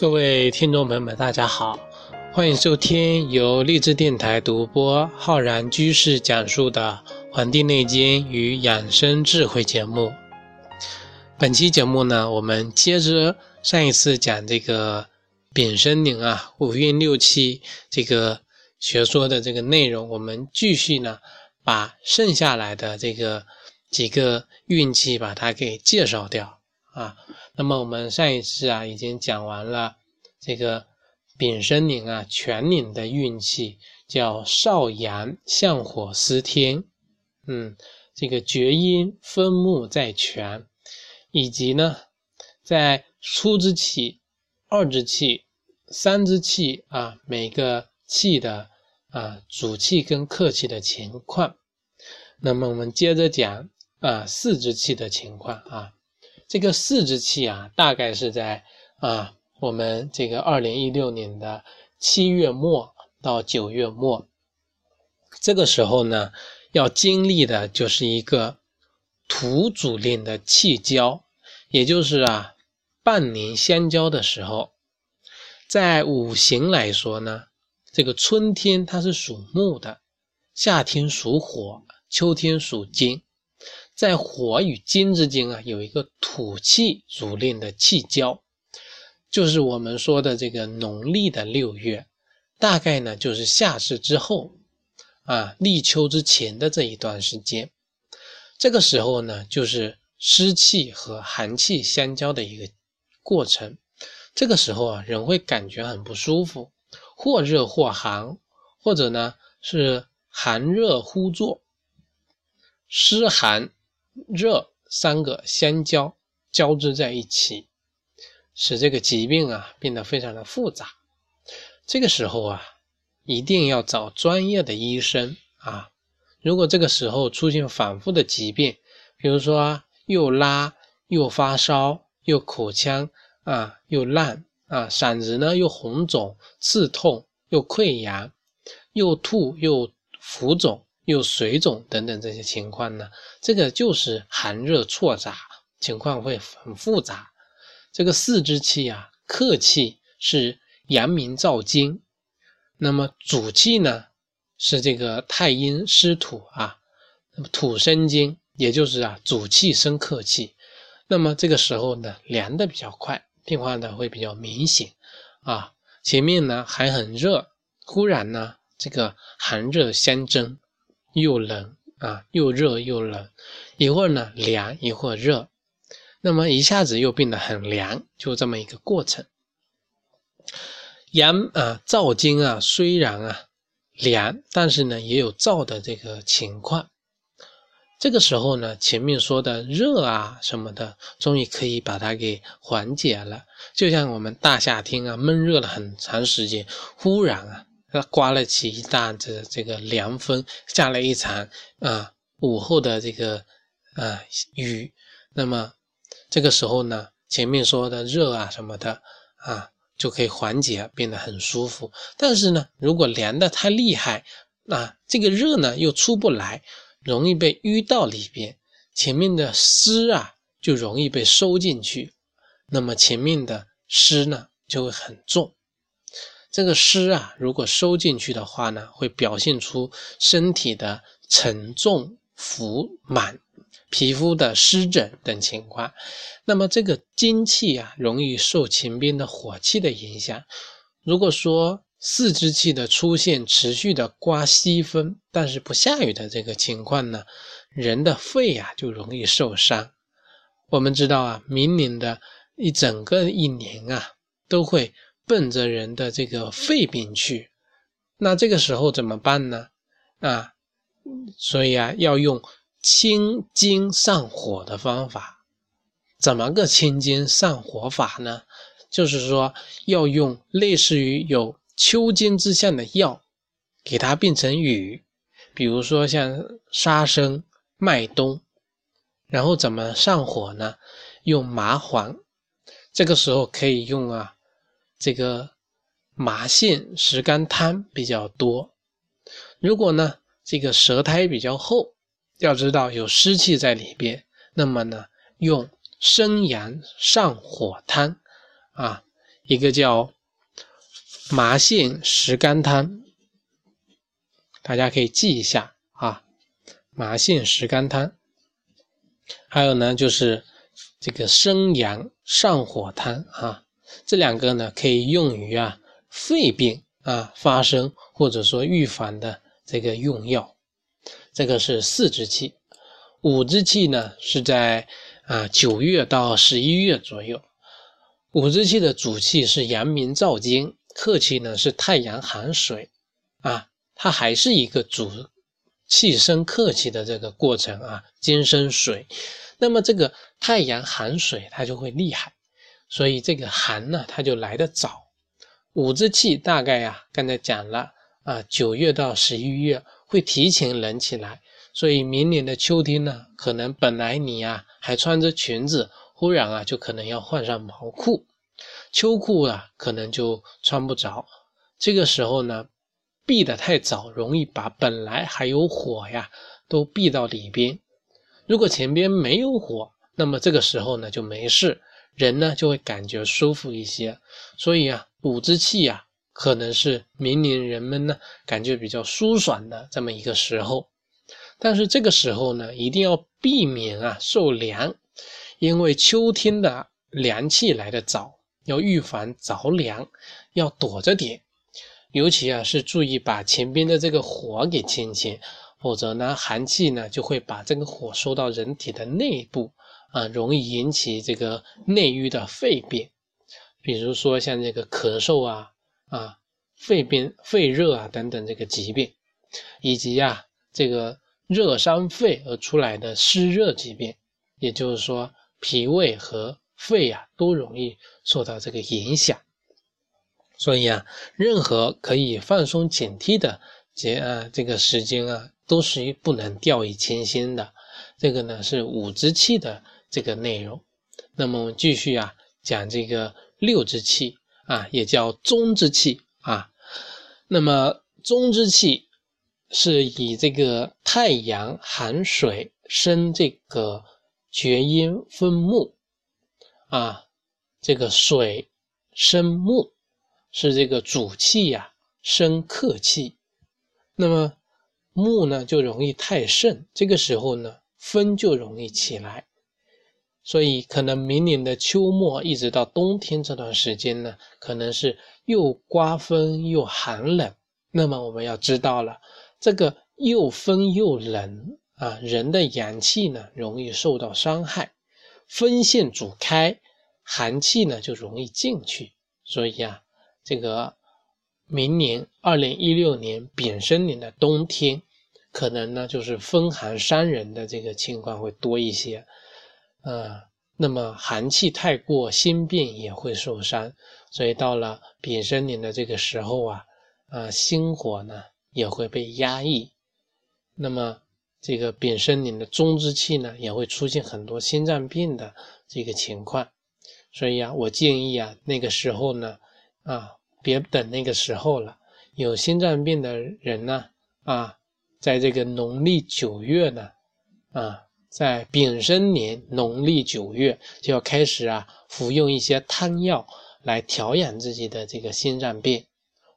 各位听众朋友们，大家好，欢迎收听由励志电台独播、浩然居士讲述的《黄帝内经与养生智慧》节目。本期节目呢，我们接着上一次讲这个丙申年啊，五运六气这个学说的这个内容，我们继续呢，把剩下来的这个几个运气把它给介绍掉啊。那么我们上一次啊，已经讲完了这个丙申年啊，全年的运气叫少阳向火司天，嗯，这个厥阴分木在全。以及呢，在初之气、二之气、三之气啊，每个气的啊主气跟客气的情况。那么我们接着讲啊四之气的情况啊。这个四之气啊，大概是在啊我们这个二零一六年的七月末到九月末，这个时候呢，要经历的就是一个土主令的气交。也就是啊，半年相交的时候，在五行来说呢，这个春天它是属木的，夏天属火，秋天属金，在火与金之间啊，有一个土气主令的气交，就是我们说的这个农历的六月，大概呢就是夏至之后啊，立秋之前的这一段时间，这个时候呢就是。湿气和寒气相交的一个过程，这个时候啊，人会感觉很不舒服，或热或寒，或者呢是寒热忽作，湿寒热三个相交交织在一起，使这个疾病啊变得非常的复杂。这个时候啊，一定要找专业的医生啊。如果这个时候出现反复的疾病，比如说。又拉又发烧又口腔啊又烂啊嗓子呢又红肿刺痛又溃疡又吐又浮肿又水肿等等这些情况呢，这个就是寒热错杂，情况会很复杂。这个四肢气啊，客气是阳明燥金，那么主气呢是这个太阴湿土啊，那么土生金。也就是啊，主气生客气，那么这个时候呢，凉的比较快，变化的会比较明显啊。前面呢还很热，忽然呢这个寒热相争，又冷啊，又热又冷，一会儿呢凉，一会儿热，那么一下子又变得很凉，就这么一个过程。阳啊燥经啊，虽然啊凉，但是呢也有燥的这个情况。这个时候呢，前面说的热啊什么的，终于可以把它给缓解了。就像我们大夏天啊，闷热了很长时间，忽然啊，刮了起一大这这个凉风，下了一场啊午后的这个啊雨，那么这个时候呢，前面说的热啊什么的啊，就可以缓解，变得很舒服。但是呢，如果凉的太厉害，那这个热呢又出不来。容易被淤到里边，前面的湿啊就容易被收进去，那么前面的湿呢就会很重。这个湿啊，如果收进去的话呢，会表现出身体的沉重、浮满、皮肤的湿疹等情况。那么这个精气啊，容易受前边的火气的影响。如果说，四肢气的出现，持续的刮西风，但是不下雨的这个情况呢，人的肺呀就容易受伤。我们知道啊，明年的一整个一年啊，都会奔着人的这个肺病去。那这个时候怎么办呢？啊，所以啊，要用清金上火的方法。怎么个清金上火法呢？就是说要用类似于有秋金之象的药，给它变成雨，比如说像沙参、麦冬，然后怎么上火呢？用麻黄，这个时候可以用啊，这个麻线石甘汤比较多。如果呢这个舌苔比较厚，要知道有湿气在里边，那么呢用生阳上火汤啊。一个叫麻线石甘汤，大家可以记一下啊，麻线石甘汤。还有呢，就是这个生阳上火汤啊，这两个呢可以用于啊肺病啊发生或者说预防的这个用药。这个是四支气，五支气呢是在啊九月到十一月左右。五支气的主气是阳明燥金，客气呢是太阳寒水啊，它还是一个主气生客气的这个过程啊，金生水。那么这个太阳寒水它就会厉害，所以这个寒呢它就来得早。五之气大概呀，刚才讲了啊，九月到十一月会提前冷起来，所以明年的秋天呢，可能本来你呀还穿着裙子，忽然啊就可能要换上毛裤，秋裤啊可能就穿不着。这个时候呢，避得太早，容易把本来还有火呀都避到里边。如果前边没有火，那么这个时候呢就没事，人呢就会感觉舒服一些。所以啊，五之气啊，可能是明年人们呢感觉比较舒爽的这么一个时候。但是这个时候呢，一定要避免啊受凉，因为秋天的凉气来得早，要预防着凉，要躲着点。尤其啊是注意把前边的这个火给清清。否则呢，寒气呢就会把这个火收到人体的内部啊，容易引起这个内郁的肺病，比如说像这个咳嗽啊啊、肺病、肺热啊等等这个疾病，以及啊这个热伤肺而出来的湿热疾病，也就是说脾胃和肺啊都容易受到这个影响。所以啊，任何可以放松警惕的节啊这个时间啊。都是不能掉以轻心的，这个呢是五之气的这个内容。那么我们继续啊讲这个六之气啊，也叫中之气啊。那么中之气是以这个太阳寒水生这个厥阴分木啊，这个水生木是这个主气呀，生客气。那么木呢就容易太盛，这个时候呢风就容易起来，所以可能明年的秋末一直到冬天这段时间呢，可能是又刮风又寒冷。那么我们要知道了，这个又风又冷啊，人的阳气呢容易受到伤害，风线阻开，寒气呢就容易进去。所以啊，这个明年二零一六年丙申年的冬天。可能呢，就是风寒伤人的这个情况会多一些，呃，那么寒气太过，心病也会受伤，所以到了丙申年的这个时候啊，啊，心火呢也会被压抑，那么这个丙申年的中之气呢，也会出现很多心脏病的这个情况，所以啊，我建议啊，那个时候呢，啊，别等那个时候了，有心脏病的人呢，啊。在这个农历九月呢，啊，在丙申年农历九月就要开始啊，服用一些汤药来调养自己的这个心脏病，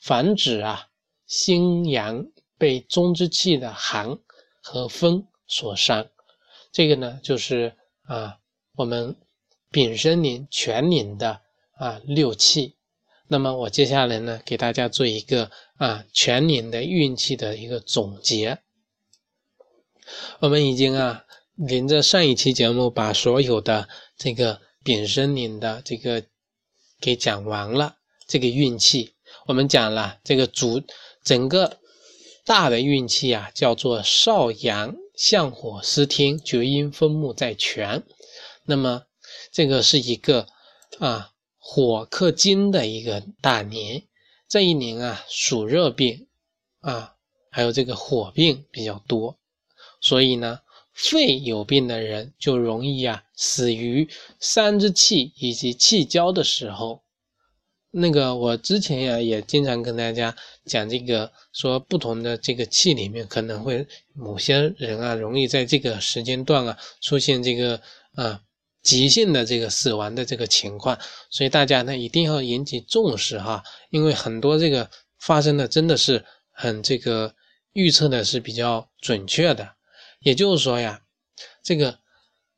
防止啊心阳被中之气的寒和风所伤。这个呢，就是啊我们丙申年全年的啊六气。那么我接下来呢，给大家做一个啊全年的运气的一个总结。我们已经啊，连着上一期节目把所有的这个丙申年的这个给讲完了。这个运气，我们讲了这个主整个大的运气啊，叫做少阳向火司天，厥阴分木在泉。那么这个是一个啊。火克金的一个大年，这一年啊暑热病啊，还有这个火病比较多，所以呢，肺有病的人就容易啊死于三之气以及气交的时候。那个我之前呀也经常跟大家讲这个，说不同的这个气里面可能会某些人啊容易在这个时间段啊出现这个啊。急性的这个死亡的这个情况，所以大家呢一定要引起重视哈，因为很多这个发生的真的是很这个预测的是比较准确的，也就是说呀，这个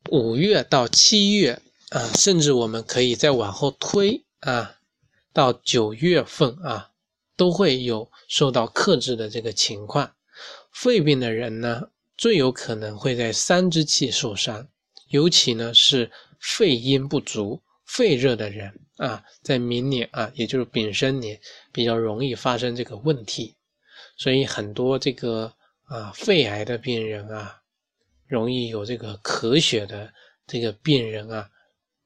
五月到七月啊，甚至我们可以再往后推啊，到九月份啊，都会有受到克制的这个情况。肺病的人呢，最有可能会在三支气受伤。尤其呢是肺阴不足、肺热的人啊，在明年啊，也就是丙申年，比较容易发生这个问题。所以很多这个啊肺癌的病人啊，容易有这个咳血的这个病人啊，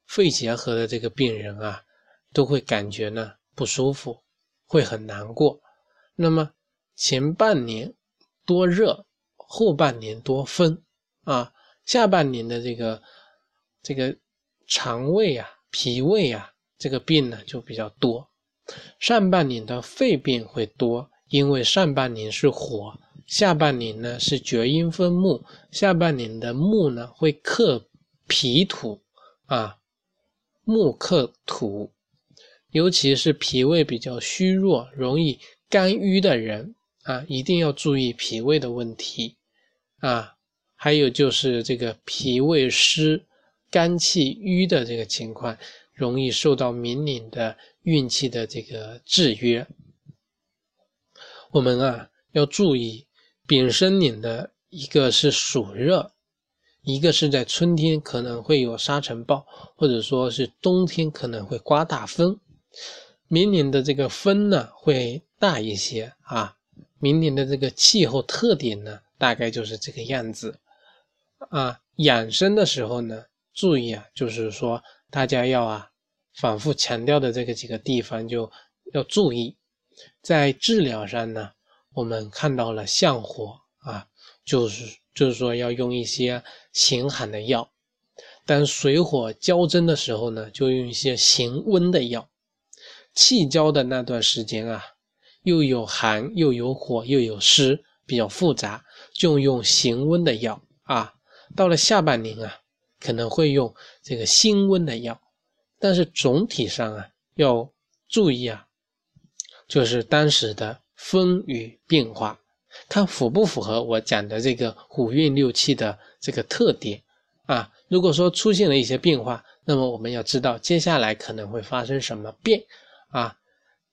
肺结核的这个病人啊，都会感觉呢不舒服，会很难过。那么前半年多热，后半年多风啊。下半年的这个这个肠胃啊、脾胃啊这个病呢就比较多，上半年的肺病会多，因为上半年是火，下半年呢是厥阴分木，下半年的木呢会克脾土啊，木克土，尤其是脾胃比较虚弱、容易肝郁的人啊，一定要注意脾胃的问题啊。还有就是这个脾胃湿、肝气郁的这个情况，容易受到明年的运气的这个制约。我们啊要注意，丙申年的一个是暑热，一个是在春天可能会有沙尘暴，或者说是冬天可能会刮大风。明年的这个风呢会大一些啊，明年的这个气候特点呢大概就是这个样子。啊，养生的时候呢，注意啊，就是说大家要啊，反复强调的这个几个地方就要注意。在治疗上呢，我们看到了相火啊，就是就是说要用一些行寒的药；当水火交争的时候呢，就用一些行温的药。气交的那段时间啊，又有寒又有火又有湿，比较复杂，就用行温的药啊。到了下半年啊，可能会用这个辛温的药，但是总体上啊要注意啊，就是当时的风雨变化，看符不符合我讲的这个五运六气的这个特点啊。如果说出现了一些变化，那么我们要知道接下来可能会发生什么变啊。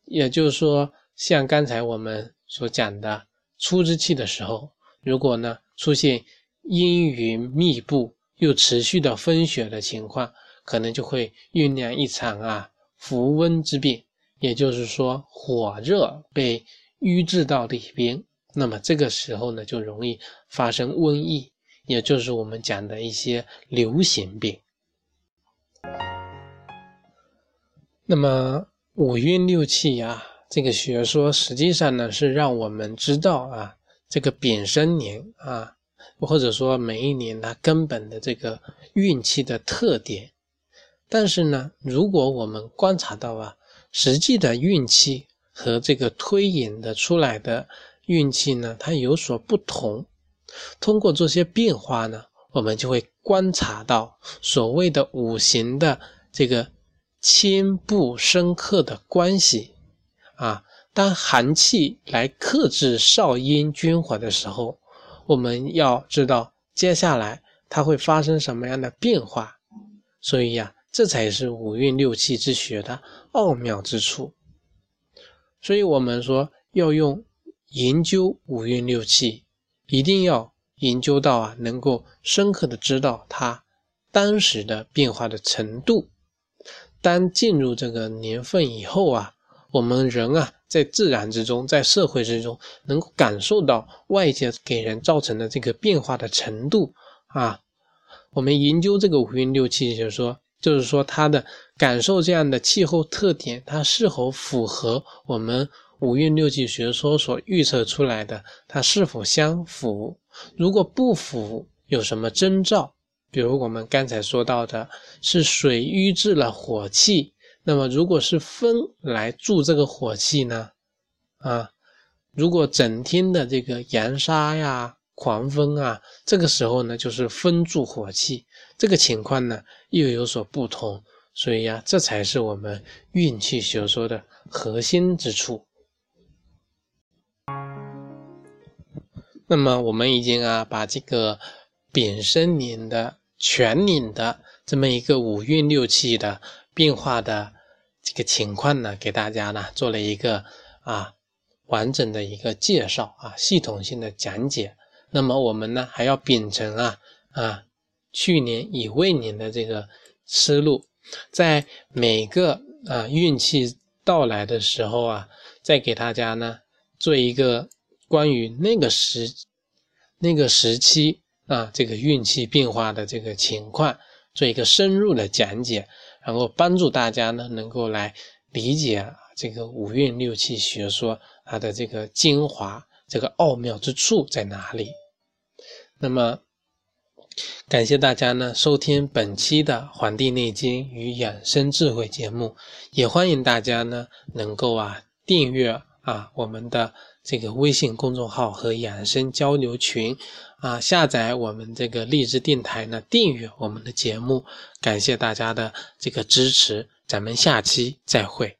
也就是说，像刚才我们所讲的初之气的时候，如果呢出现。阴云密布又持续的风雪的情况，可能就会酝酿一场啊伏温之变，也就是说火热被淤滞到里边，那么这个时候呢就容易发生瘟疫，也就是我们讲的一些流行病。那么五运六气呀，这个学说实际上呢是让我们知道啊，这个丙申年啊。或者说每一年它根本的这个运气的特点，但是呢，如果我们观察到啊，实际的运气和这个推演的出来的运气呢，它有所不同。通过这些变化呢，我们就会观察到所谓的五行的这个谦不深刻的关系啊。当寒气来克制少阴君火的时候。我们要知道接下来它会发生什么样的变化，所以呀，这才是五运六气之学的奥妙之处。所以，我们说要用研究五运六气，一定要研究到啊，能够深刻的知道它当时的变化的程度。当进入这个年份以后啊。我们人啊，在自然之中，在社会之中，能够感受到外界给人造成的这个变化的程度啊。我们研究这个五运六气，就是说，就是说它的感受这样的气候特点，它是否符合我们五运六气学说所预测出来的？它是否相符？如果不符，有什么征兆？比如我们刚才说到的，是水瘀滞了火气。那么，如果是风来助这个火气呢？啊，如果整天的这个扬沙呀、狂风啊，这个时候呢就是风助火气，这个情况呢又有所不同，所以呀，这才是我们运气学说的核心之处。那么我们已经啊把这个丙申年的全年的这么一个五运六气的变化的这个情况呢，给大家呢做了一个啊完整的一个介绍啊系统性的讲解。那么我们呢还要秉承啊啊去年乙未年的这个思路，在每个啊运气到来的时候啊，再给大家呢做一个。关于那个时、那个时期啊，这个运气变化的这个情况，做一个深入的讲解，然后帮助大家呢能够来理解啊这个五运六气学说它的这个精华、这个奥妙之处在哪里。那么，感谢大家呢收听本期的《黄帝内经与养生智慧》节目，也欢迎大家呢能够啊订阅啊我们的。这个微信公众号和养生交流群，啊，下载我们这个励志电台呢，订阅我们的节目，感谢大家的这个支持，咱们下期再会。